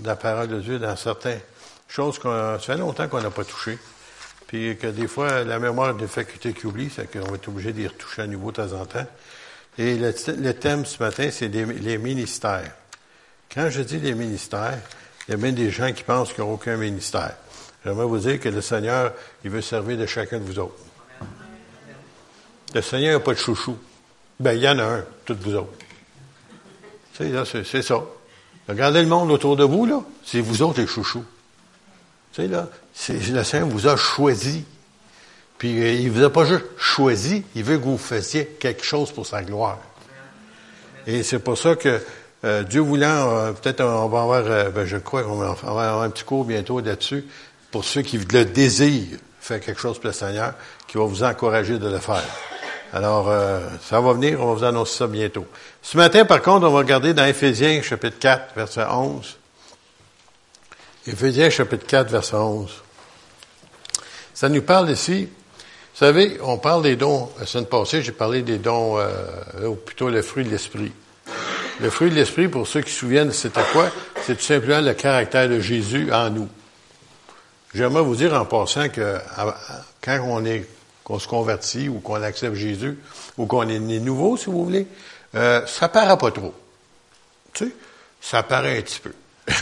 de la parole de Dieu dans certaines choses qu'on ça fait longtemps qu'on n'a pas touché. Puis que des fois, la mémoire des facultés qui oublie, c'est qu'on va être obligé d'y retoucher à nouveau de temps en temps. Et le, thème ce matin, c'est les ministères. Quand je dis les ministères, il y a bien des gens qui pensent qu'il n'y a aucun ministère. J'aimerais vous dire que le Seigneur, il veut servir de chacun de vous autres. Le Seigneur n'a pas de chouchou. Ben, il y en a un, toutes vous autres. C'est ça. Regardez le monde autour de vous, là. C'est vous autres les chouchous. Tu sais, là, le Seigneur vous a choisi. Puis il euh, il vous a pas juste choisi, il veut que vous fassiez quelque chose pour sa gloire. Et c'est pour ça que euh, Dieu voulant, euh, peut-être on va avoir, ben, je crois qu'on va avoir un petit cours bientôt là-dessus, pour ceux qui le désirent, faire quelque chose pour le Seigneur, qui va vous encourager de le faire. Alors, ça va venir, on va vous annoncer ça bientôt. Ce matin, par contre, on va regarder dans Éphésiens, chapitre 4, verset 11. Éphésiens, chapitre 4, verset 11. Ça nous parle ici vous savez, on parle des dons. La semaine passée, j'ai parlé des dons, euh, ou plutôt le fruit de l'esprit. Le fruit de l'esprit, pour ceux qui se souviennent, c'était quoi? C'est tout simplement le caractère de Jésus en nous. J'aimerais vous dire en passant que quand on est, qu'on se convertit ou qu'on accepte Jésus ou qu'on est né nouveau, si vous voulez, euh, ça paraît pas trop. Tu sais, ça paraît un petit peu.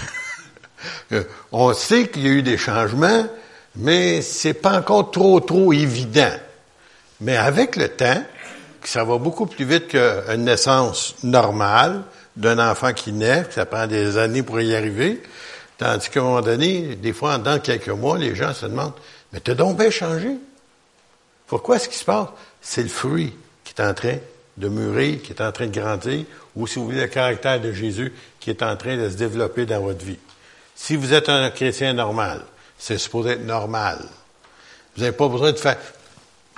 Euh, on sait qu'il y a eu des changements, mais c'est pas encore trop, trop évident. Mais avec le temps, ça va beaucoup plus vite qu'une naissance normale d'un enfant qui naît, ça prend des années pour y arriver, tandis qu'à un moment donné, des fois, dans quelques mois, les gens se demandent, mais t'as donc bien changé? Pourquoi ce qui se passe? C'est le fruit qui est en train de mûrir, qui est en train de grandir, ou si vous voulez, le caractère de Jésus qui est en train de se développer dans votre vie. Si vous êtes un chrétien normal, c'est supposé être normal. Vous n'avez pas besoin de faire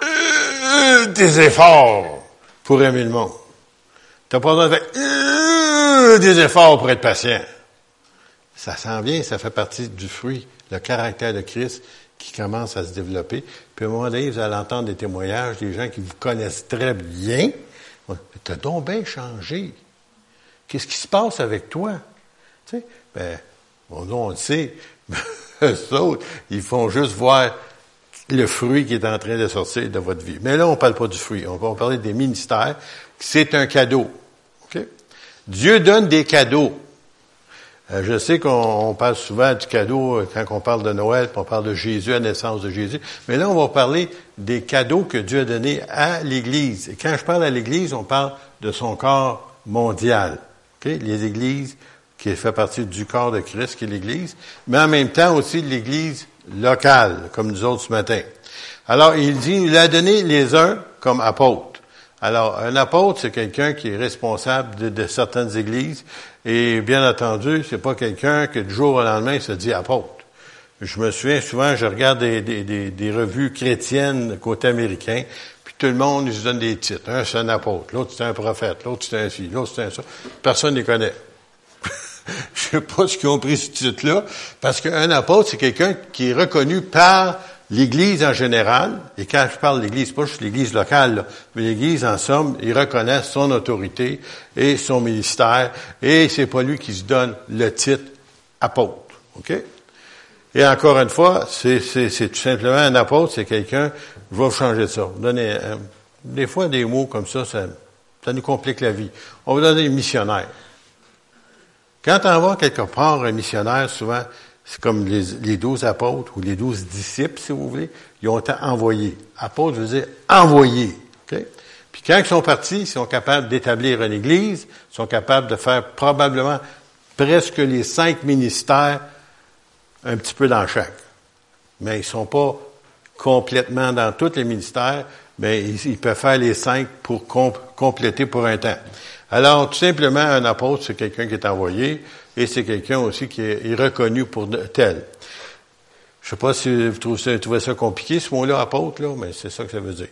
euh, des efforts pour aimer le monde. Tu n'as pas besoin de faire euh, des efforts pour être patient. Ça s'en vient, ça fait partie du fruit, le caractère de Christ qui commence à se développer. Puis à un moment donné, vous allez entendre des témoignages des gens qui vous connaissent très bien. Tu as donc bien changé. Qu'est-ce qui se passe avec toi? Tu sais, ben, bon, on le sait. Eux ils font juste voir le fruit qui est en train de sortir de votre vie. Mais là, on ne parle pas du fruit. On va parler des ministères. C'est un cadeau. Dieu donne des cadeaux. Euh, je sais qu'on parle souvent du cadeau euh, quand on parle de Noël, puis on parle de Jésus, la naissance de Jésus. Mais là, on va parler des cadeaux que Dieu a donnés à l'Église. Et quand je parle à l'Église, on parle de son corps mondial. Les églises qui fait partie du corps de Christ, qui est l'Église, mais en même temps aussi l'Église locale, comme nous autres ce matin. Alors, il dit, il a donné les uns comme apôtres. Alors, un apôtre, c'est quelqu'un qui est responsable de, certaines églises, et bien entendu, c'est pas quelqu'un que du jour au lendemain se dit apôtre. Je me souviens souvent, je regarde des, des, des, revues chrétiennes côté américain, puis tout le monde, ils se donne des titres. Un, c'est un apôtre, l'autre, c'est un prophète, l'autre, c'est un ci, l'autre, c'est un ça. Personne ne les connaît. Je sais pas ce qu'ils ont pris ce titre-là, parce qu'un apôtre, c'est quelqu'un qui est reconnu par l'Église en général, et quand je parle d'Église, pas juste l'Église locale, mais l'Église, en somme, il reconnaît son autorité et son ministère, et c'est pas lui qui se donne le titre apôtre. OK? Et encore une fois, c'est, tout simplement un apôtre, c'est quelqu'un, je vais changer ça. Donner, euh, des fois, des mots comme ça, ça, nous complique la vie. On va donner missionnaire. Quand on va quelque part un missionnaire, souvent, c'est comme les, douze apôtres ou les douze disciples, si vous voulez, ils ont été envoyés. Apôtres, je veux dire envoyés. Puis quand ils sont partis, ils sont capables d'établir une église, ils sont capables de faire probablement presque les cinq ministères, un petit peu dans chaque. Mais ils ne sont pas complètement dans tous les ministères, mais ils, peuvent faire les cinq pour compléter pour un temps. Alors, tout simplement, un apôtre, c'est quelqu'un qui est envoyé et c'est quelqu'un aussi qui est, reconnu pour tel. Je sais pas si vous trouvez ça, compliqué, ce mot-là, apôtre, là, mais c'est ça que ça veut dire.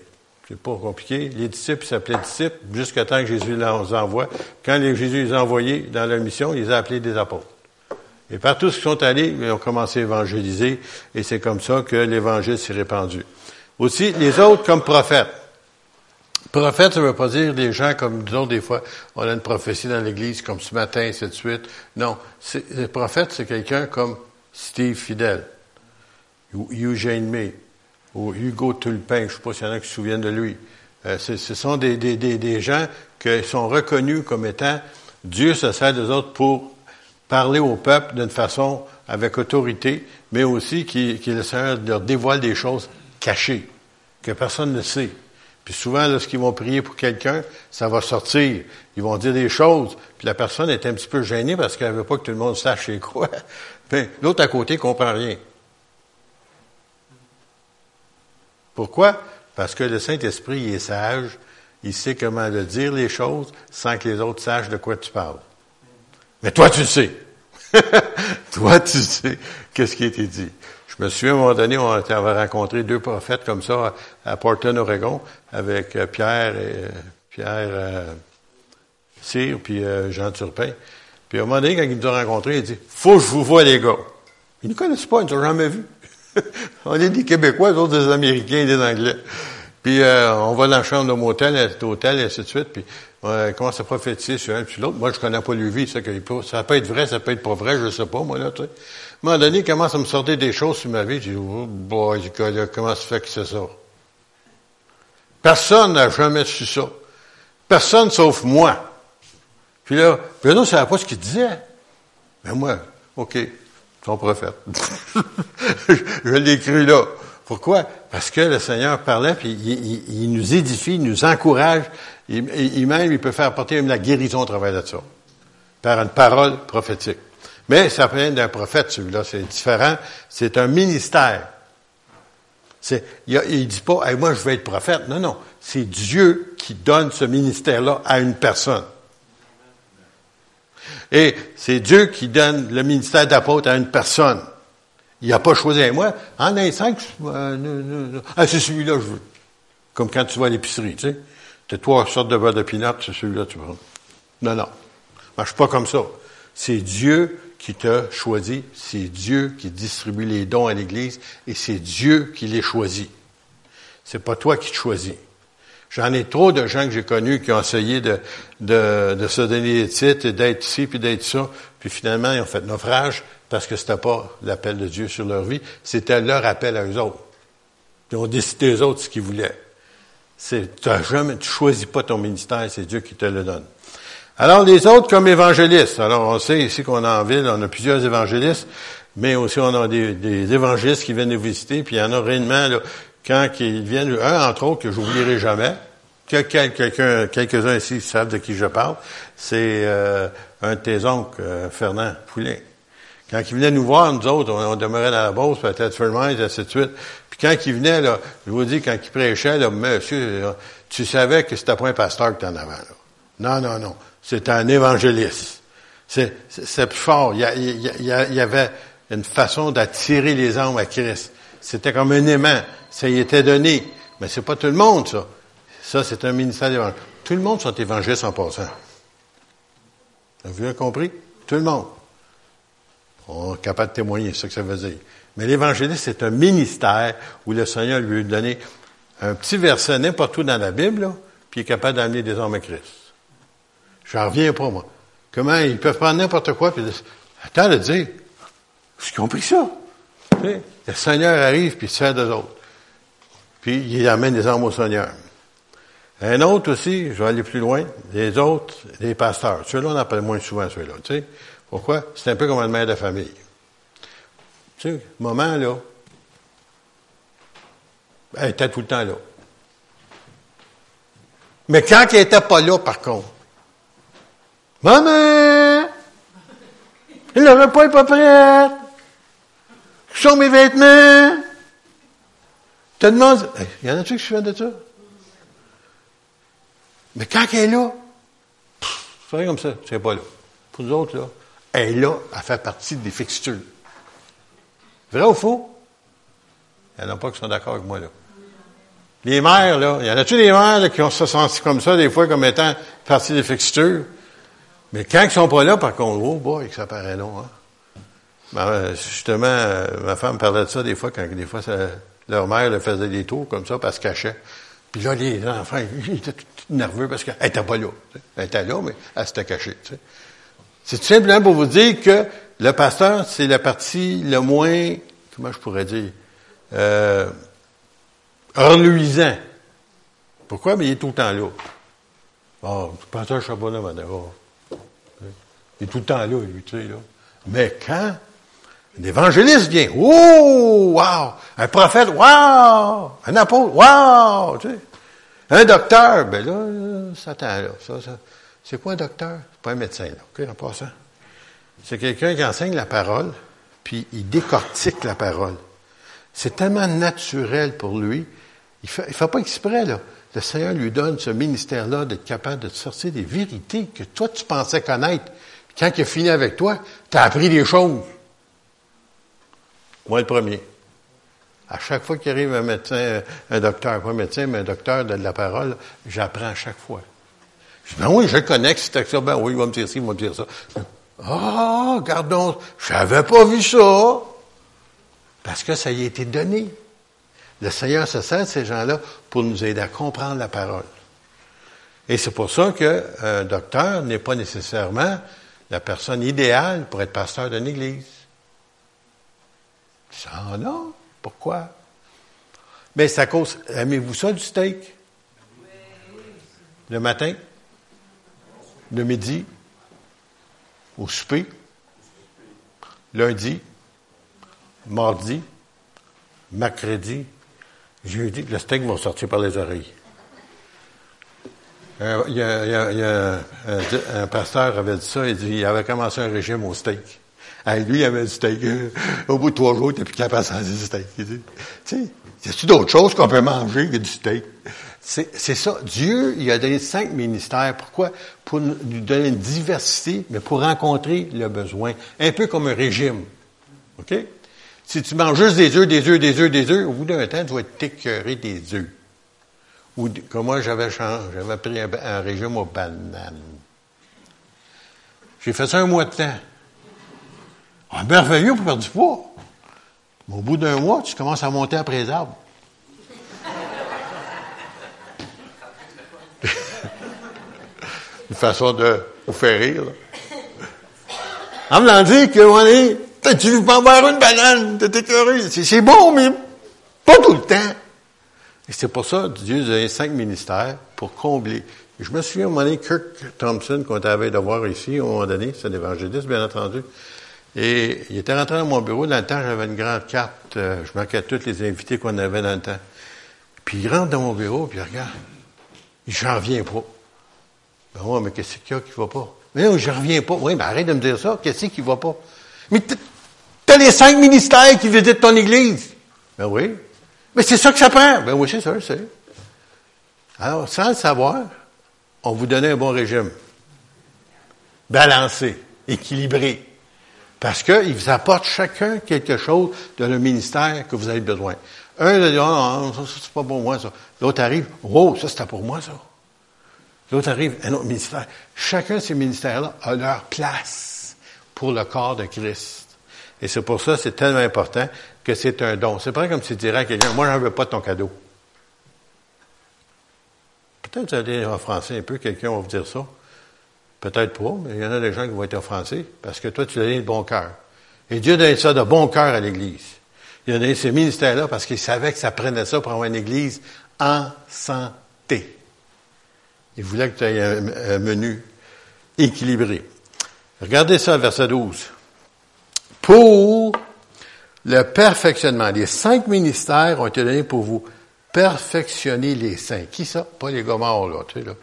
C'est pas compliqué. Les disciples s'appelaient disciples jusqu'à temps que Jésus les envoie. Quand Jésus les a envoyés dans leur mission, il les a appelés des apôtres. Et partout où ils sont allés, ils ont commencé à évangéliser, et c'est comme ça que l'évangile s'est répandu. Aussi, les autres comme prophètes. Prophète, ça ne veut pas dire des gens comme disons des fois, on a une prophétie dans l'Église comme ce matin, et ainsi de suite. Non, le prophète, c'est quelqu'un comme Steve Fidel, ou Eugene May, ou Hugo Tulpin, je ne sais pas s'il y en a qui se souviennent de lui. Euh, ce sont des, gens qui sont reconnus comme étant Dieu se sert des autres pour parler au peuple d'une façon avec autorité, mais aussi qui, qui leur dévoile des choses cachées, que personne ne sait. Puis souvent, lorsqu'ils vont prier pour quelqu'un, ça va sortir. Ils vont dire des choses. Puis la personne est un petit peu gênée parce qu'elle veut pas que tout le monde sache c'est quoi. L'autre à côté comprend rien. Pourquoi? Parce que le Saint-Esprit est sage. Il sait comment le dire les choses sans que les autres sachent de quoi tu parles. Mais toi, tu sais. toi, tu sais qu'est-ce qui a été dit? Je me à un moment donné, on avait rencontré deux prophètes comme ça à Portland, Oregon, avec euh, Pierre et euh, Pierre euh, Cyr, puis Jean Turpin. Puis à un moment donné, quand ils nous ont rencontrés, il dit Faut que je vous voie, les gars. Ils ne connaissent pas, ils ne nous ont jamais vus. on est des Québécois, les autres des Américains et des Anglais. Puis on va dans la chambre de mon hôtel, hôtel, et ainsi de suite. On commence à prophétiser sur un puis l'autre. Moi, je connais pas vie, ça, ça peut être vrai, ça peut être pas vrai, je sais pas, moi, là, tu sais. À un moment donné, il commence à me sortir des choses sur ma vie. J'ai dit, oh comment ça fait que c'est ça? Personne n'a jamais su ça. Personne sauf moi. Puis là, puis là, ne savait pas ce qu'il disait. Mais moi, OK, ton prophète. je l'ai cru là. Pourquoi? Parce que le Seigneur parlait, puis il, nous édifie, il nous encourage, il, il, même, il peut faire porter même la guérison au travers de ça, par une parole prophétique. Mais ça vient d'un prophète, celui-là, c'est différent. C'est un ministère. C'est, il, ne dit pas, moi je vais être prophète. Non, non. C'est Dieu qui donne ce ministère-là à une personne. Et c'est Dieu qui donne le ministère d'apôtre à une personne. Il n'a pas choisi moi. En un cinq, euh, ah, c'est celui-là je veux. Comme quand tu vas à l'épicerie, tu sais. Tu as trois sortes de beurre de pinot, c'est celui-là tu prends. Non, non. Marche pas comme ça. C'est Dieu qui t'a choisi, c'est Dieu qui distribue les dons à l'Église et c'est Dieu qui les choisit. C'est pas toi qui te choisis. J'en ai trop de gens que j'ai connus qui ont essayé de, de, de se donner des titres et d'être ici puis d'être ça, puis finalement ils ont fait naufrage parce que c'était pas l'appel de Dieu sur leur vie, c'était leur appel à eux autres. Ils ont décidé eux autres ce qu'ils voulaient. C'est, tu tu choisis pas ton ministère, c'est Dieu qui te le donne. Alors, les autres comme évangélistes. Alors, on sait ici qu'on a en ville, on a plusieurs évangélistes, mais aussi on a des, des évangélistes qui viennent nous visiter, puis il y en a réellement, là, quand ils viennent, un entre autres que j'oublierai jamais, que quelques-uns ici savent de qui je parle, c'est euh, un de tes oncles, euh, Fernand Poulin. Quand il venait nous voir, nous autres, on, demeurait dans la Beauce, peut-être Fermont, et ainsi de suite. Puis quand il venait, là, je vous dis, quand il prêchait, là, monsieur, tu savais que c'était pas un pasteur que en avant. Là. Non, non, non c'est un évangéliste. C'est, plus fort. Il y, avait une façon d'attirer les âmes à Christ. C'était comme un aimant. Ça y était donné. Mais c'est pas tout le monde, ça. Ça, c'est un ministère d'évangile. Tout le monde sont évangélistes en passant. Vous avez compris? Tout le monde. On est capable de témoigner, c'est ce que ça veut dire. Mais l'évangéliste, c'est un ministère où le Seigneur lui a donné un petit verset n'importe où dans la Bible, puis il est capable d'amener des hommes à Christ. J'en reviens pas, moi. Comment ils peuvent prendre n'importe quoi puis attends de dire, j'ai compris ça. le Seigneur arrive puis il fait d'eux autres. Puis il amène des hommes au Seigneur. Un autre aussi, je vais aller plus loin, les autres, les pasteurs. Ceux-là, on appelle moins souvent ceux-là. Tu sais. Pourquoi? C'est un peu comme une mère de famille. Tu sais, moment là, elle était tout le temps là. Mais quand elle n'était pas là, par contre, Maman! Le repas n'est pas prêt! Où sont mes vêtements? Tu te demandes, il y en a-tu qui se de ça? Mais quand elle est là, c'est comme ça, c'est pas là. Pour nous autres, là, est là, elle fait partie des fixtures. Vrai ou faux? Il n'y en a pas qui sont d'accord avec moi, là. Les mères, là, il y en a-tu des mères qui ont se senti comme ça, des fois, comme étant partie des fixtures? Mais quand ils sont pas là, par contre, oh boy, ça paraît long, hein. Ben, justement, ma femme parlait de ça des fois, quand des fois, leur mère le faisait des tours comme ça, parce qu'elle cachait. Puis là, les enfants, ils étaient tout nerveux parce qu'elle n'était pas là. Elle était là, mais elle s'était cachée. C'est tout simplement pour vous dire que le pasteur, c'est la partie le moins, comment je pourrais dire, euh. Pourquoi? Mais il est tout le temps là. Oh, le pasteur Charbonneau. Oh. Il est tout le temps là, lui, tu sais, là. Mais quand un évangéliste vient, oh, wow! Un prophète, wow! Un apôtre, wow! Tu sais. Un docteur, ben là, ça là. Ça, ça. C'est quoi un docteur? C'est pas un médecin, là, OK, en passant. C'est quelqu'un qui enseigne la parole, puis il décortique la parole. C'est tellement naturel pour lui. Il fait, il fait pas exprès, là. Le Seigneur lui donne ce ministère-là d'être capable de sortir des vérités que toi, tu pensais connaître. quand il a fini avec toi, tu as appris des choses. Moi, le premier. À chaque fois qu'il arrive un médecin, un docteur, pas un médecin, mais un docteur de la parole, j'apprends à chaque fois. Je dis, ben oui, je connais que c'est ça. Ben oui, il va me dire ci, il va me dire ça. Ah, oh, gardons, j'avais pas vu ça. Parce que ça y a été donné. Le Seigneur se sert de ces gens-là pour nous aider à comprendre la parole. Et c'est pour ça qu'un docteur n'est pas nécessairement la personne idéale pour être pasteur d'une église. Ça, non. Pourquoi? Mais ça cause. Aimez-vous ça du steak? Le matin? Le midi? Au souper? Lundi? Mardi? Mercredi? Jeudi? Le steak va sortir par les oreilles. Un, pasteur avait dit ça, il dit, il avait commencé un régime au steak. Hey, lui, il avait du steak. Au bout de trois jours, il n'était plus capable de du steak. Tu sais, y a-tu d'autres choses qu'on peut manger que du steak? C'est ça. Dieu, il a donné cinq ministères. Pourquoi? Pour nous donner une diversité, mais pour rencontrer le besoin. Un peu comme un régime. OK? Si tu manges juste des œufs, des œufs, des œufs, des œufs, au bout d'un temps, tu vas t'écœurer des œufs. Ou comme moi, j'avais j'avais pris un, un, régime aux bananes. J'ai fait ça un mois de temps. Ah, merveilleux pour perdre du poids. Mais au bout d'un mois, tu commences à monter après les arbres. Une façon de vous faire rire. Là. En me dit que, on est, tu veux pas boire une banane, t'es écœuré. C'est bon, mais pas tout le temps. Et c'est pour ça que Dieu a donné cinq ministères pour combler. je me souviens, à un Kirk Thompson, qu'on avait de voir ici, à un moment donné, c'est un évangéliste, bien entendu, et il était rentré dans mon bureau. Dans le temps, j'avais une grande carte. Euh, je marquais tous les invités qu'on avait dans le temps. Puis il rentre dans mon bureau, puis il regarde. J'en reviens pas. Ben ouais, mais qu'est-ce qu'il y a qui va pas? Mais non, je reviens pas. Oui, mais arrête de me dire ça. Qu'est-ce qui va pas? Mais t'as les cinq ministères qui visitent ton église. Ben oui. Mais c'est ça que ça prend. Ben oui, c'est ça, c'est. Alors, sans le savoir, on vous donnait un bon régime. Balancé, équilibré. Parce qu'ils vous apportent chacun quelque chose de le ministère que vous avez besoin. Un va dire, ah, ça, c'est pas pour moi, ça. L'autre arrive, oh, ça, c'était pour moi, ça. L'autre arrive, un autre ministère. Chacun de ces ministères-là a leur place pour le corps de Christ. Et c'est pour ça, c'est tellement important que c'est un don. C'est pas comme si tu dirais à quelqu'un, moi, j'en veux pas ton cadeau. Peut-être vous allez en français un peu, quelqu'un va vous dire ça. Peut-être pas, mais il y en a des gens qui vont être offensés parce que toi, tu as donné de bon cœur. Et Dieu a donné ça de bon cœur à l'Église. Il a donné ce ministère-là parce qu'il savait que ça prenait ça pour avoir une Église en santé. Il voulait que tu aies un, menu équilibré. Regardez ça, verset 12. Pour le perfectionnement, les cinq ministères ont été donnés pour vous perfectionner les saints. Qui ça? Pas les gars là, tu sais, là.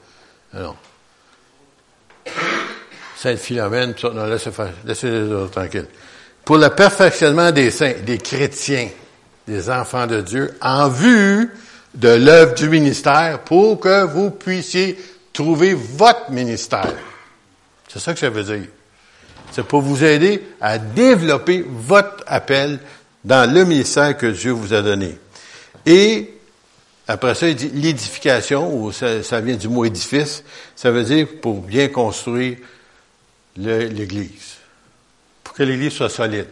Non. Sainte Philomène, non, laissez, laissez les autres tranquilles. Pour le perfectionnement des saints, des chrétiens, des enfants de Dieu, en vue de l'œuvre du ministère, pour que vous puissiez trouver votre ministère. C'est ça que ça veut dire. C'est pour vous aider à développer votre appel dans le ministère que Dieu vous a donné. Et après ça, il dit l'édification, ou ça, ça, vient du mot édifice, ça veut dire pour bien construire l'Église, pour que l'Église soit solide.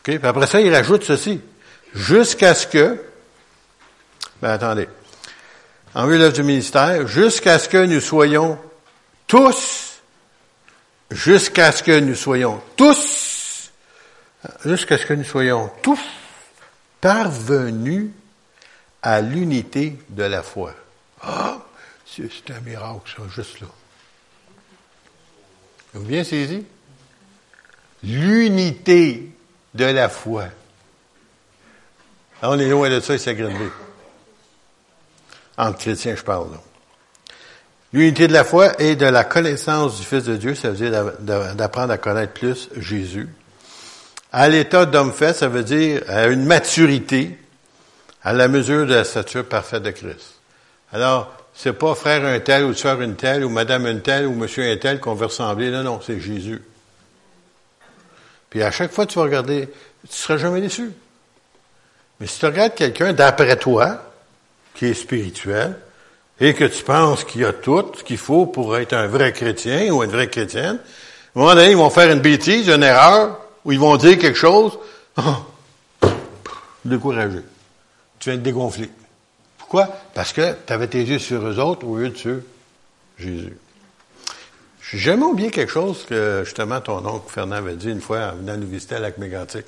Okay? Puis après ça, il rajoute ceci, jusqu'à ce que, ben attendez, en vue de l'œuvre du ministère, jusqu'à ce que nous soyons tous, jusqu'à ce que nous soyons tous, jusqu'à ce que nous soyons tous parvenus à l'unité de la foi. Ah, c'est un miracle, ça, juste là. Vous bien saisi? L'unité de la foi. on est loin de ça, c'est grandir. Entre chrétiens, je parle. L'unité de la foi et de la connaissance du Fils de Dieu, ça veut dire d'apprendre à connaître plus Jésus. À l'état d'homme fait, ça veut dire à une maturité, à la mesure de la stature parfaite de Christ. Alors, c'est pas frère un tel ou sœur une telle ou madame une telle ou monsieur un tel qu'on veut ressembler. Non, non, c'est Jésus. Puis à chaque fois que tu vas regarder, tu seras jamais déçu. Mais si tu regardes quelqu'un d'après toi, qui est spirituel, et que tu penses qu'il a tout ce qu'il faut pour être un vrai chrétien ou une vraie chrétienne, à un moment donné, ils vont faire une bêtise, une erreur, ou ils vont dire quelque chose, découragé. Tu viens de dégonfler. Pourquoi? Parce que tu avais tes yeux sur eux autres au lieu de sur Jésus. J'ai jamais oublié quelque chose que justement ton oncle Fernand avait dit une fois en venant nous visiter à Lac Mégantic.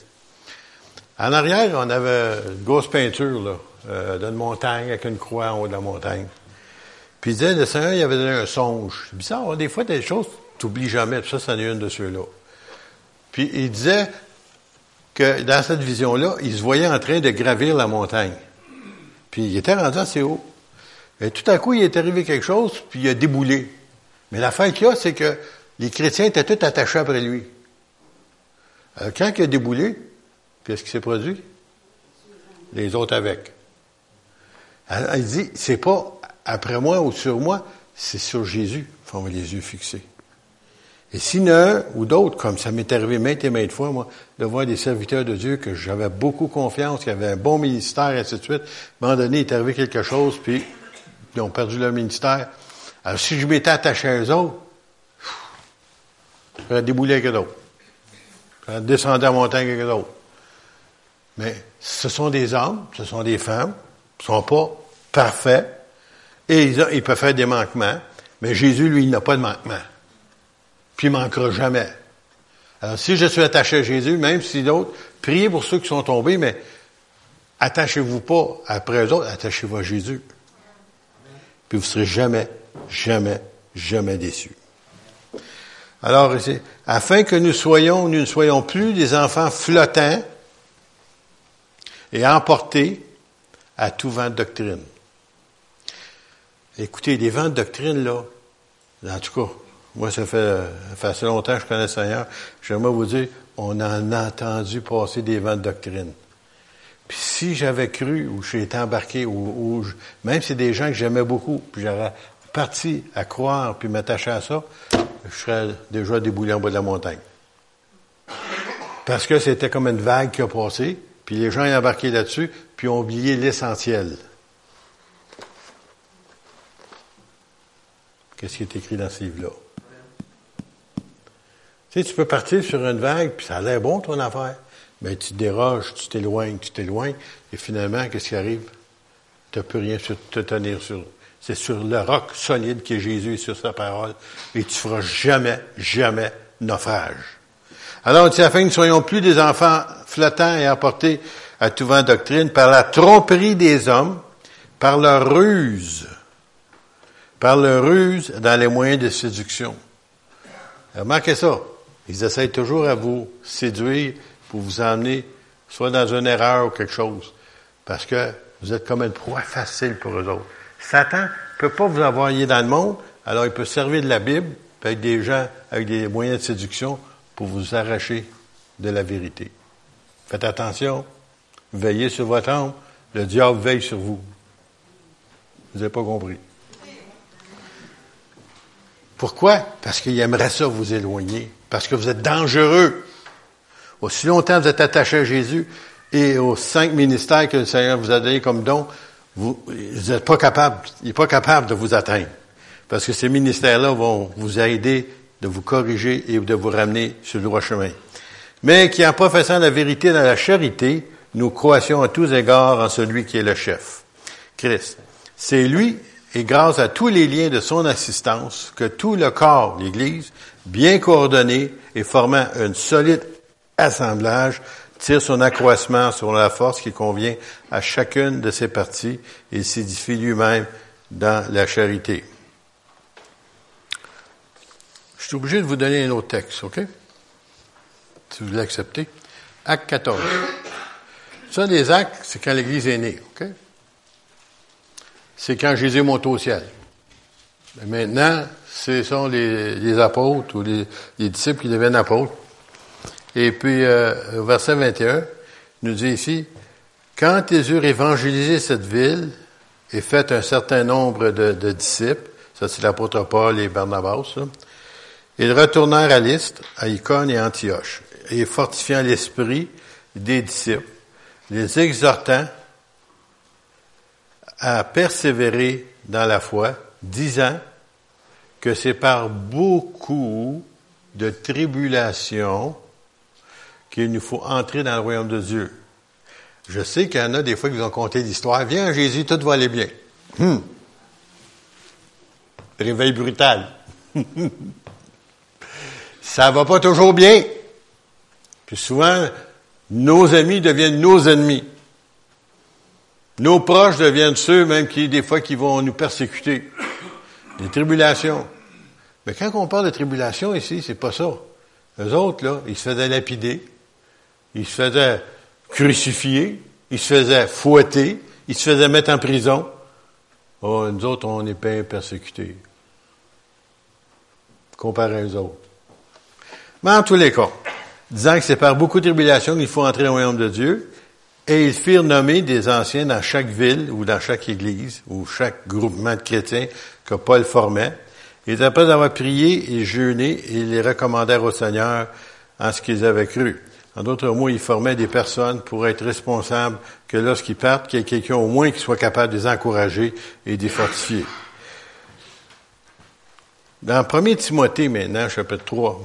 En arrière, on avait une grosse peinture là, euh, d'une montagne avec une croix en haut de la montagne. Puis il disait, le Seigneur, il avait donné un songe. C'est bizarre, hein, des fois, des choses, tu n'oublies jamais. Puis ça, c'en est une de ceux-là. Puis il disait que dans cette vision-là, il se voyait en train de gravir la montagne. Puis il était rendu assez haut. Et tout à coup, il est arrivé quelque chose, puis il a déboulé. Mais l'affaire qu'il y a, c'est que les chrétiens étaient tous attachés après lui. Alors, quand il a déboulé, qu'est-ce qui s'est produit? Les autres avec. Alors, il dit, c'est pas après moi ou sur moi, c'est sur Jésus. Faut avoir les yeux fixés. Et un ou d'autres, comme ça m'est arrivé maintes et maintes fois, moi, de voir des serviteurs de Dieu que j'avais beaucoup confiance, qui avaient un bon ministère, et ainsi de suite, à un moment donné, il est arrivé quelque chose, puis ils ont perdu leur ministère. Alors, si je m'étais attaché à eux autres, j'aurais déboulé avec d'autres. J'aurais descendu à la montagne avec d'autres. Mais ce sont des hommes, ce sont des femmes, ils sont pas parfaits, et ils, ils peuvent faire des manquements, mais Jésus, lui, il n'a pas de manquement puis il manquera jamais. Alors, si je suis attaché à Jésus, même si d'autres, priez pour ceux qui sont tombés, mais attachez-vous pas après eux autres, attachez-vous à Jésus. Puis vous serez jamais, jamais, jamais déçus. Alors, afin que nous soyons, nous ne soyons plus des enfants flottants et emportés à tout vent de doctrine. Écoutez, les vents de doctrine, là, en tout cas, moi, ça fait, assez longtemps que je connais le Seigneur. J'aimerais vous dire, on en a entendu passer des vents de doctrine. Puis si j'avais cru ou j'ai été embarqué, ou, même si c'est des gens que j'aimais beaucoup, puis j'aurais parti à croire puis m'attacher à ça, je serais déjà déboulé en bas de la montagne. Parce que c'était comme une vague qui a passé, puis les gens ont embarqué là-dessus, puis ont oublié l'essentiel. Qu'est-ce qui est écrit dans ce livre-là? Tu sais, tu peux partir sur une vague, puis ça a l'air bon ton affaire. Mais tu déroges, tu t'éloignes, tu t'éloignes, et finalement, qu'est-ce qui arrive? Tu n'as plus rien te tenir sur. C'est sur le roc solide qui est Jésus et sur sa parole, et tu feras jamais, jamais naufrage. Alors, afin que nous ne soyons plus des enfants flottants et emportés à tout vent doctrine par la tromperie des hommes, par leur ruse, par leur ruse dans les moyens de séduction. Remarquez ça. Ils essayent toujours à vous séduire pour vous emmener soit dans une erreur ou quelque chose. Parce que vous êtes comme une proie facile pour eux autres. Satan ne peut pas vous envoyer dans le monde, alors il peut servir de la Bible, avec des gens avec des moyens de séduction pour vous arracher de la vérité. Faites attention, veillez sur votre âme, le diable veille sur vous. Vous n'avez pas compris. Pourquoi? Parce qu'il aimerait ça vous éloigner parce que vous êtes dangereux. Aussi longtemps que vous êtes attaché à Jésus et aux cinq ministères que le Seigneur vous a donnés comme don, vous n'êtes pas capable, il n'est pas capable de vous atteindre. Parce que ces ministères-là vont vous aider de vous corriger et de vous ramener sur le droit chemin. Mais qui en professant la vérité dans la charité, nous croissions à tous égards en celui qui est le chef, Christ. C'est lui et grâce à tous les liens de son assistance, que tout le corps, l'Église, bien coordonné et formant un solide assemblage, tire son accroissement sur la force qui convient à chacune de ses parties et s'édifie lui-même dans la charité. Je suis obligé de vous donner un autre texte, OK? Si vous l'acceptez. Acte 14. Ça, des actes, c'est quand l'Église est née, OK? C'est quand Jésus monte au ciel. Mais maintenant, ce sont les, apôtres ou les, disciples qui deviennent apôtres. Et puis, euh, verset 21, il nous dit ici, quand ils eurent évangélisé cette ville et fait un certain nombre de, disciples, ça c'est l'apôtre Paul et Barnabas, ils retournèrent à Lystre, à Icône et Antioche, et fortifiant l'esprit des disciples, les exhortant à persévérer dans la foi, disant que c'est par beaucoup de tribulations qu'il nous faut entrer dans le royaume de Dieu. Je sais qu'il y en a des fois qui ont conté l'histoire. Viens, Jésus, tout va aller bien. Hum. Réveil brutal. Ça va pas toujours bien. Puis souvent, nos amis deviennent nos ennemis. Nos proches deviennent ceux même qui, des fois, qui vont nous persécuter. Des tribulations. Mais quand on parle de tribulation ici, c'est pas ça. Les autres, là, ils se faisaient lapider. Il se faisait crucifier, il se faisait fouetter, il se faisait mettre en prison. Oh, nous autres, on est pas persécutés. Comparé aux autres. Mais en tous les cas, disant que c'est par beaucoup de tribulations qu'il faut entrer au royaume de Dieu, et ils firent nommer des anciens dans chaque ville ou dans chaque église ou chaque groupement de chrétiens que Paul formait. Et après avoir prié et jeûné, ils les recommandèrent au Seigneur en ce qu'ils avaient cru. En d'autres mots, il formait des personnes pour être responsables que lorsqu'ils partent, qu'il y ait quelqu'un au moins qui soit capable de les encourager et de les fortifier. Dans 1 Timothée maintenant, chapitre 3,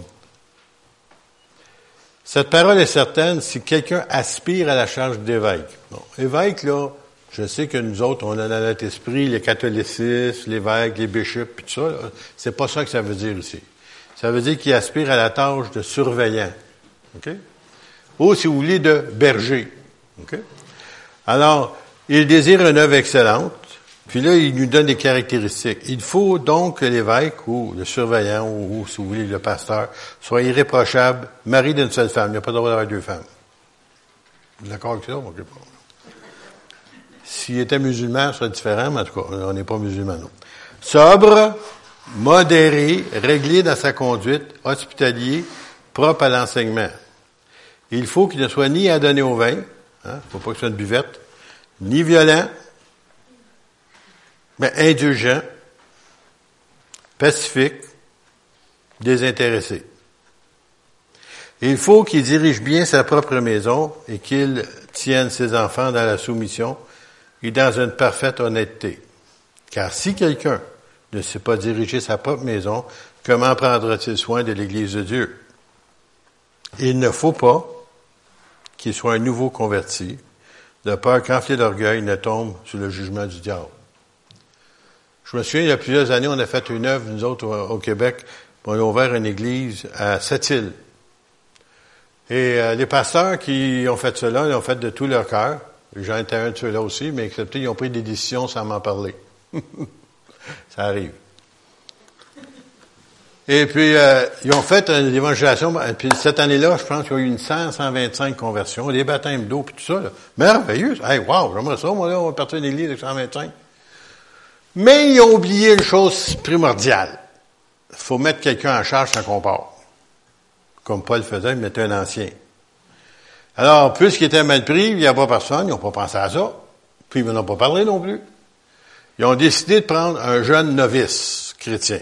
cette parole est certaine si quelqu'un aspire à la charge d'évêque. Bon, évêque, là, je sais que nous autres, on a dans notre esprit les catholicistes, l'évêque, les bishops, puis tout ça. C'est pas ça que ça veut dire ici. Ça veut dire qu'il aspire à la tâche de surveillant. OK? ou si vous voulez, de berger. Alors, il désire une œuvre excellente, puis là, il nous donne des caractéristiques. Il faut donc que l'évêque ou le surveillant ou, si vous voulez, le pasteur soit irréprochable, mari d'une seule femme. Il n'y a pas le droit d'avoir deux femmes. D'accord avec ça? S'il était musulman, ce serait différent, mais en tout cas, on n'est pas musulman, non. Sobre, modéré, réglé dans sa conduite, hospitalier, propre à l'enseignement. Il faut qu'il ne soit ni adonné au vin, hein, faut pas que ce soit une buvette, ni violent, mais indulgent, pacifique, désintéressé. Il faut qu'il dirige bien sa propre maison et qu'il tienne ses enfants dans la soumission et dans une parfaite honnêteté. Car si quelqu'un ne sait pas diriger sa propre maison, comment prendra-t-il soin de l'Église de Dieu? Il ne faut pas qu'il soit un nouveau converti, de peur qu'enflé d'orgueil ne tombe sur le jugement du diable. Je me souviens, il y a plusieurs années, on a fait une œuvre, nous autres, au, Québec, on a ouvert une église à Sept-Îles. Et euh, les pasteurs qui ont fait cela, ils ont fait de tout leur cœur. J'en étais un de ceux-là aussi, mais excepté, ils ont pris des décisions sans m'en parler. Ça arrive. Et puis, euh, ils ont fait une évangélisation. Puis cette année-là, je pense qu'il y a eu une 100, 125 conversions, des baptêmes d'eau, puis tout ça. Là. Merveilleux. Hey, wow, j'aimerais ça, moi, là, on va partir d'une église de 125. Mais ils ont oublié une chose primordiale. Il faut mettre quelqu'un en charge quand on part. Comme Paul faisait, il mettait un ancien. Alors, puisqu'il était mal pris, il n'y a pas personne, ils n'ont pas pensé à ça. Puis ils n'en ont pas parlé non plus. Ils ont décidé de prendre un jeune novice chrétien.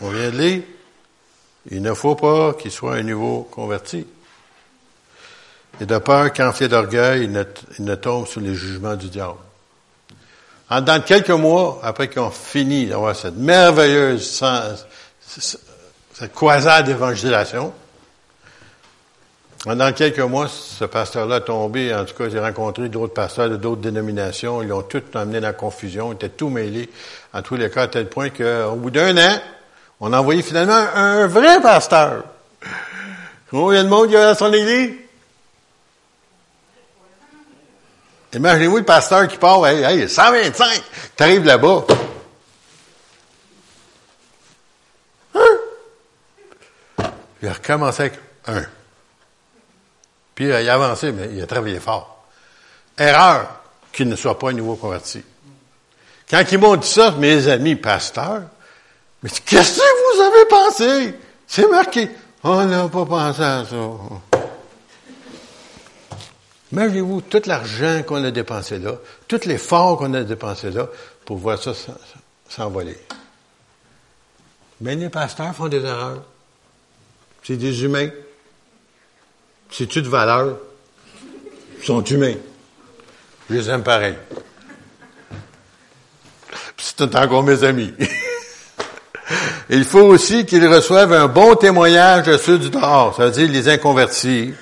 On vient de lire, il ne faut pas qu'il soit un nouveau converti. Et de peur qu'enflé d'orgueil, il ne, tombe sous les jugements du diable. En dans quelques mois, après qu'on finit d'avoir cette merveilleuse, cette croisade d'évangélisation, Pendant quelques mois, ce pasteur-là a tombé. En tout cas, j'ai rencontré d'autres pasteurs de d'autres dénominations. Ils ont tout emmené dans la confusion. Ils étaient tout mêlés, en tous les cas, à tel point qu'au bout d'un an, on a envoyé finalement un vrai pasteur. Combien de monde il y a dans son église? Imaginez-vous le pasteur qui part, hey, hey 125, t'arrives là-bas. Il a recommencé avec un. Puis il a avancé, mais il a travaillé fort. Erreur qu'il ne soit pas un nouveau converti. Quand ils m'ont dit ça, mes amis pasteurs, qu'est-ce que vous avez pensé? C'est marqué. On n'a pas pensé à ça. Imaginez-vous tout l'argent qu'on a dépensé là, tout l'effort qu'on a dépensé là pour voir ça s'envoler. Mais les pasteurs font des erreurs. C'est des humains. C'est-tu de valeur? Ils sont humains. Je les aime pareil. C'est encore mes amis. Il faut aussi qu'ils reçoivent un bon témoignage de ceux du dehors, ça veut dire les inconvertis,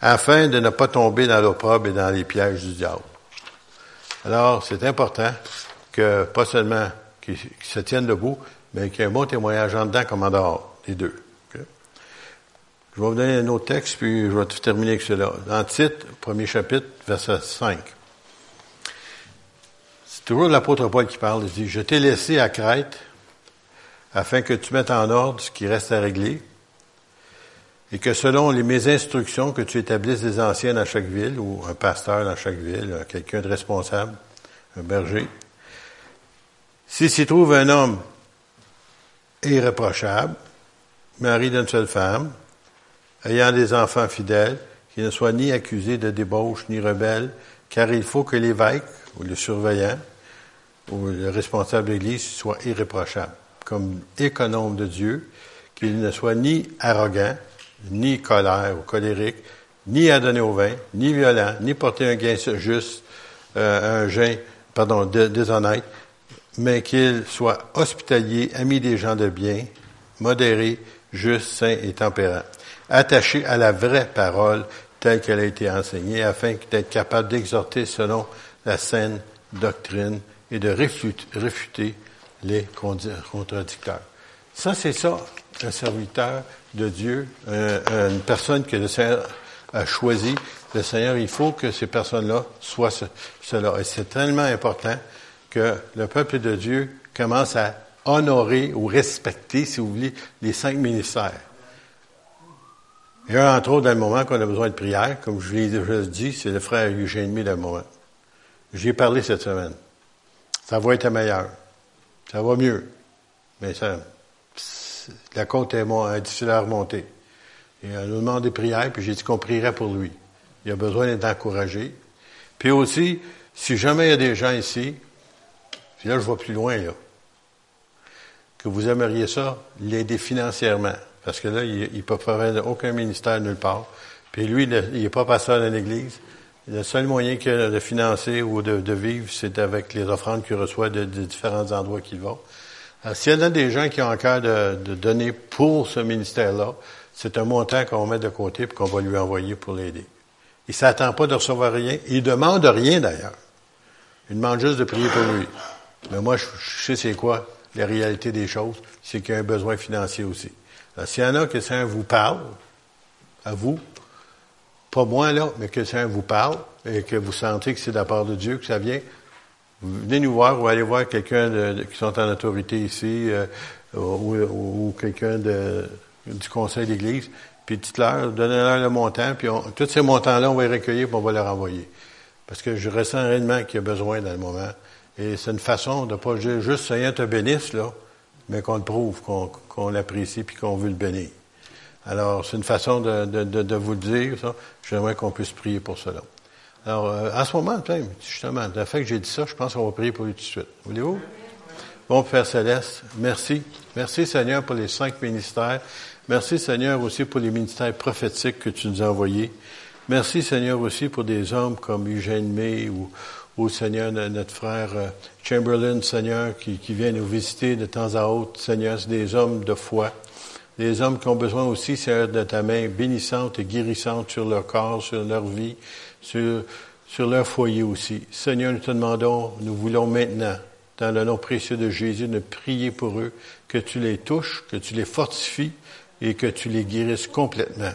afin de ne pas tomber dans l'opprobre et dans les pièges du diable. Alors, c'est important que, pas seulement qu'ils se tiennent debout, mais qu'il y ait un bon témoignage en dedans comme en dehors, les deux. Je vais vous donner un autre texte, puis je vais terminer avec cela. Dans titre, premier chapitre, verset 5. C'est toujours l'apôtre Paul qui parle. Il dit, je t'ai laissé à Crète afin que tu mettes en ordre ce qui reste à régler et que selon les, mes instructions, que tu établisses des anciens dans chaque ville ou un pasteur dans chaque ville, quelqu'un de responsable, un berger. Si s'y trouve un homme irréprochable, mari d'une seule femme, ayant des enfants fidèles, qui ne soient ni accusés de débauche ni rebelles, car il faut que l'évêque ou le surveillant ou le responsable de l'Église soit irréprochable, comme économe de Dieu, qu'il ne soit ni arrogant, ni colère ou colérique, ni à donner au vin, ni violent, ni porter un gain juste, euh, un gain, pardon, déshonnête, mais qu'il soit hospitalier, ami des gens de bien, modéré, juste, saint et tempérant attaché à la vraie parole telle qu'elle a été enseignée, afin d'être capable d'exhorter selon la saine doctrine et de réfuter, les contradicteurs. Ça, c'est ça, un serviteur de Dieu, une personne que le Seigneur a choisi. Le Seigneur, il faut que ces personnes-là soient cela. Et c'est tellement important que le peuple de Dieu commence à honorer ou respecter, si vous voulez, les cinq ministères. Il y a entre autres, dans le moment qu'on a besoin de prière, comme je l'ai déjà dit, c'est le frère Eugène dans le moment. J'y ai parlé cette semaine. Ça va être meilleur. Ça va mieux. Mais ça, la côte est, difficile à remonter. Et on nous demande des prières, puis j'ai dit qu'on prierait pour lui. Il a besoin d'être encouragé. Puis aussi, si jamais il y a des gens ici, puis là je vois plus loin, là, que vous aimeriez ça, l'aider financièrement. Parce que là, il ne peut faire aucun ministère nulle part. Puis lui, il n'est pas pasteur dans l'Église. Le seul moyen qu'il a de financer ou de, vivre, c'est avec les offrandes qu'il reçoit de, différents endroits qu'il va. S'il y en a des gens qui ont encore de, de donner pour ce ministère-là, c'est un montant qu'on met de côté et qu'on va lui envoyer pour l'aider. Il s'attend pas de recevoir rien. Il demande rien d'ailleurs. Il demande juste de prier pour lui. Mais moi, je, je sais c'est quoi la réalité des choses. C'est qu'il y a un besoin financier aussi. S'il y en a que ça vous parle, à vous, pas moi là, mais que ça vous parle et que vous sentez que c'est de la part de Dieu que ça vient, venez nous voir ou allez voir quelqu'un qui sont en autorité ici euh, ou, quelqu'un du conseil d'église, puis dites-leur, donnez-leur le montant, puis tous ces montants-là, on va les recueillir, puis on va les renvoyer. Parce que je ressens réellement qu'il y a besoin dans le moment. Et c'est une façon de pas juste Seigneur te bénisse, là, mais qu'on le prouve, qu'on l'apprécie puis qu'on veut le bénir. Alors, c'est une façon de, de, de, vous le dire, ça. J'aimerais qu'on puisse prier pour cela. Alors, euh, à ce moment, justement, le fait que j'ai dit ça, je pense qu'on va prier pour lui tout de suite. Voulez-vous? Bon Père Céleste, merci. Merci Seigneur pour les cinq ministères. Merci Seigneur aussi pour les ministères prophétiques que tu nous as envoyés. Merci Seigneur aussi pour des hommes comme Eugène May ou, ou Seigneur, notre frère euh, Chamberlain, Seigneur, qui, qui vient nous visiter de temps à autre. Seigneur, c'est des hommes de foi. des hommes qui ont besoin aussi, Seigneur, de ta main bénissante et guérissante sur leur corps, sur leur vie, sur, sur leur foyer aussi. Seigneur, nous te demandons, nous voulons maintenant, dans le nom précieux de Jésus, de prier pour eux, que tu les touches, que tu les fortifies et que tu les guérisses complètement.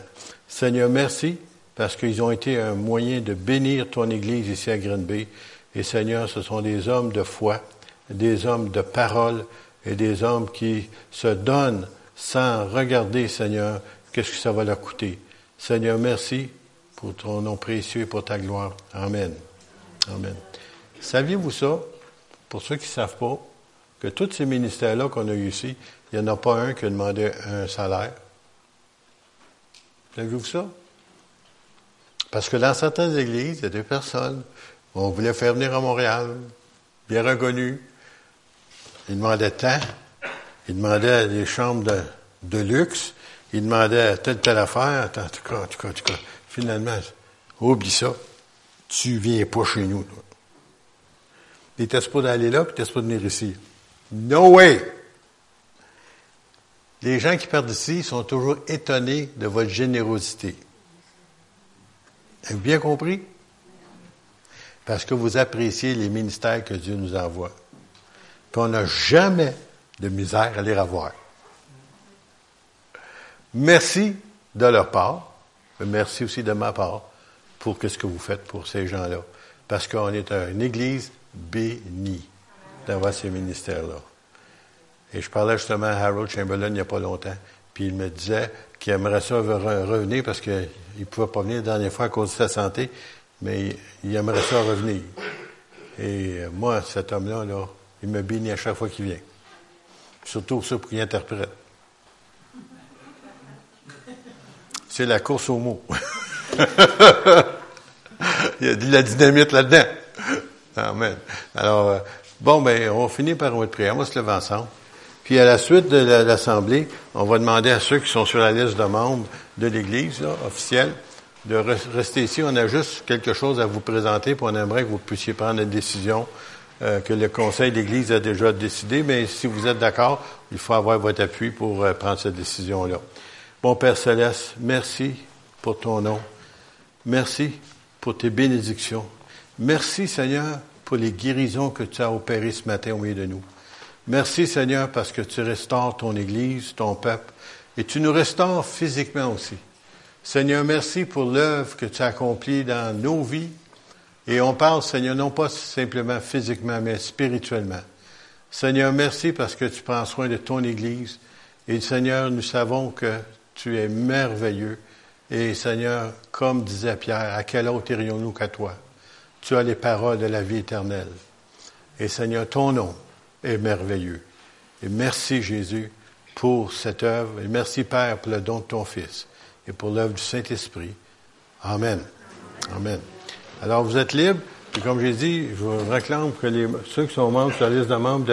Seigneur, merci parce qu'ils ont été un moyen de bénir ton Église ici à Grenby. Et Seigneur, ce sont des hommes de foi, des hommes de parole et des hommes qui se donnent sans regarder, Seigneur, qu'est-ce que ça va leur coûter. Seigneur, merci pour ton nom précieux et pour ta gloire. Amen. Amen. Saviez-vous ça, pour ceux qui ne savent pas, que tous ces ministères-là qu'on a eu ici, il n'y en a pas un qui a demandé un salaire? Savez-vous ça? Parce que dans certaines églises, il y a des personnes, on voulait faire venir à Montréal, bien reconnus. Ils demandaient tant, ils demandaient des chambres de, de luxe, ils demandaient telle, telle affaire, en tout cas, en tout cas, en tout cas. Finalement, oublie ça. Tu viens pas chez nous. Tu n'étais pas d'aller là, puis tu pas de venir ici. No way! Les gens qui partent d'ici sont toujours étonnés de votre générosité. Avez-vous bien compris? Parce que vous appréciez les ministères que Dieu nous envoie. Puis on n'a jamais de misère à les revoir. Merci de leur part, mais merci aussi de ma part pour ce que vous faites pour ces gens-là. Parce qu'on est une église bénie d'avoir ces ministères-là. Et je parlais justement à Harold Chamberlain il n'y a pas longtemps, puis il me disait qu'il aimerait ça revenir parce qu'il ne pouvait pas venir la dernière fois à cause de sa santé, mais il aimerait ça revenir. Et euh, moi, cet homme-là, là, il me bénit à chaque fois qu'il vient. Surtout ça pour qu'il interprète. C'est la course aux mots. il y a de la dynamite là-dedans. Amen. Alors, euh, bon, ben, on finit par une prière. On va se lever ensemble. Puis à la suite de l'Assemblée, on va demander à ceux qui sont sur la liste de membres de l'Église officielle de rester ici. On a juste quelque chose à vous présenter, puis on aimerait que vous puissiez prendre une décision euh, que le Conseil d'Église a déjà décidé, mais si vous êtes d'accord, il faut avoir votre appui pour euh, prendre cette décision-là. Bon Père Céleste, merci pour ton nom. Merci pour tes bénédictions. Merci Seigneur pour les guérisons que tu as opérées ce matin au milieu de nous. Merci Seigneur parce que tu restaures ton Église, ton peuple, et tu nous restaures physiquement aussi. Seigneur, merci pour l'œuvre que tu as accomplie dans nos vies. Et on parle, Seigneur, non pas simplement physiquement, mais spirituellement. Seigneur, merci parce que tu prends soin de ton Église. Et Seigneur, nous savons que tu es merveilleux. Et Seigneur, comme disait Pierre, à quel autre irions-nous qu'à toi? Tu as les paroles de la vie éternelle. Et Seigneur, ton nom est merveilleux. Et merci Jésus pour cette œuvre. Et merci Père pour le don de ton Fils et pour l'œuvre du Saint-Esprit. Amen. Amen. Alors vous êtes libres. Et comme j'ai dit, je vous réclame que les, ceux qui sont membres sur la liste de membres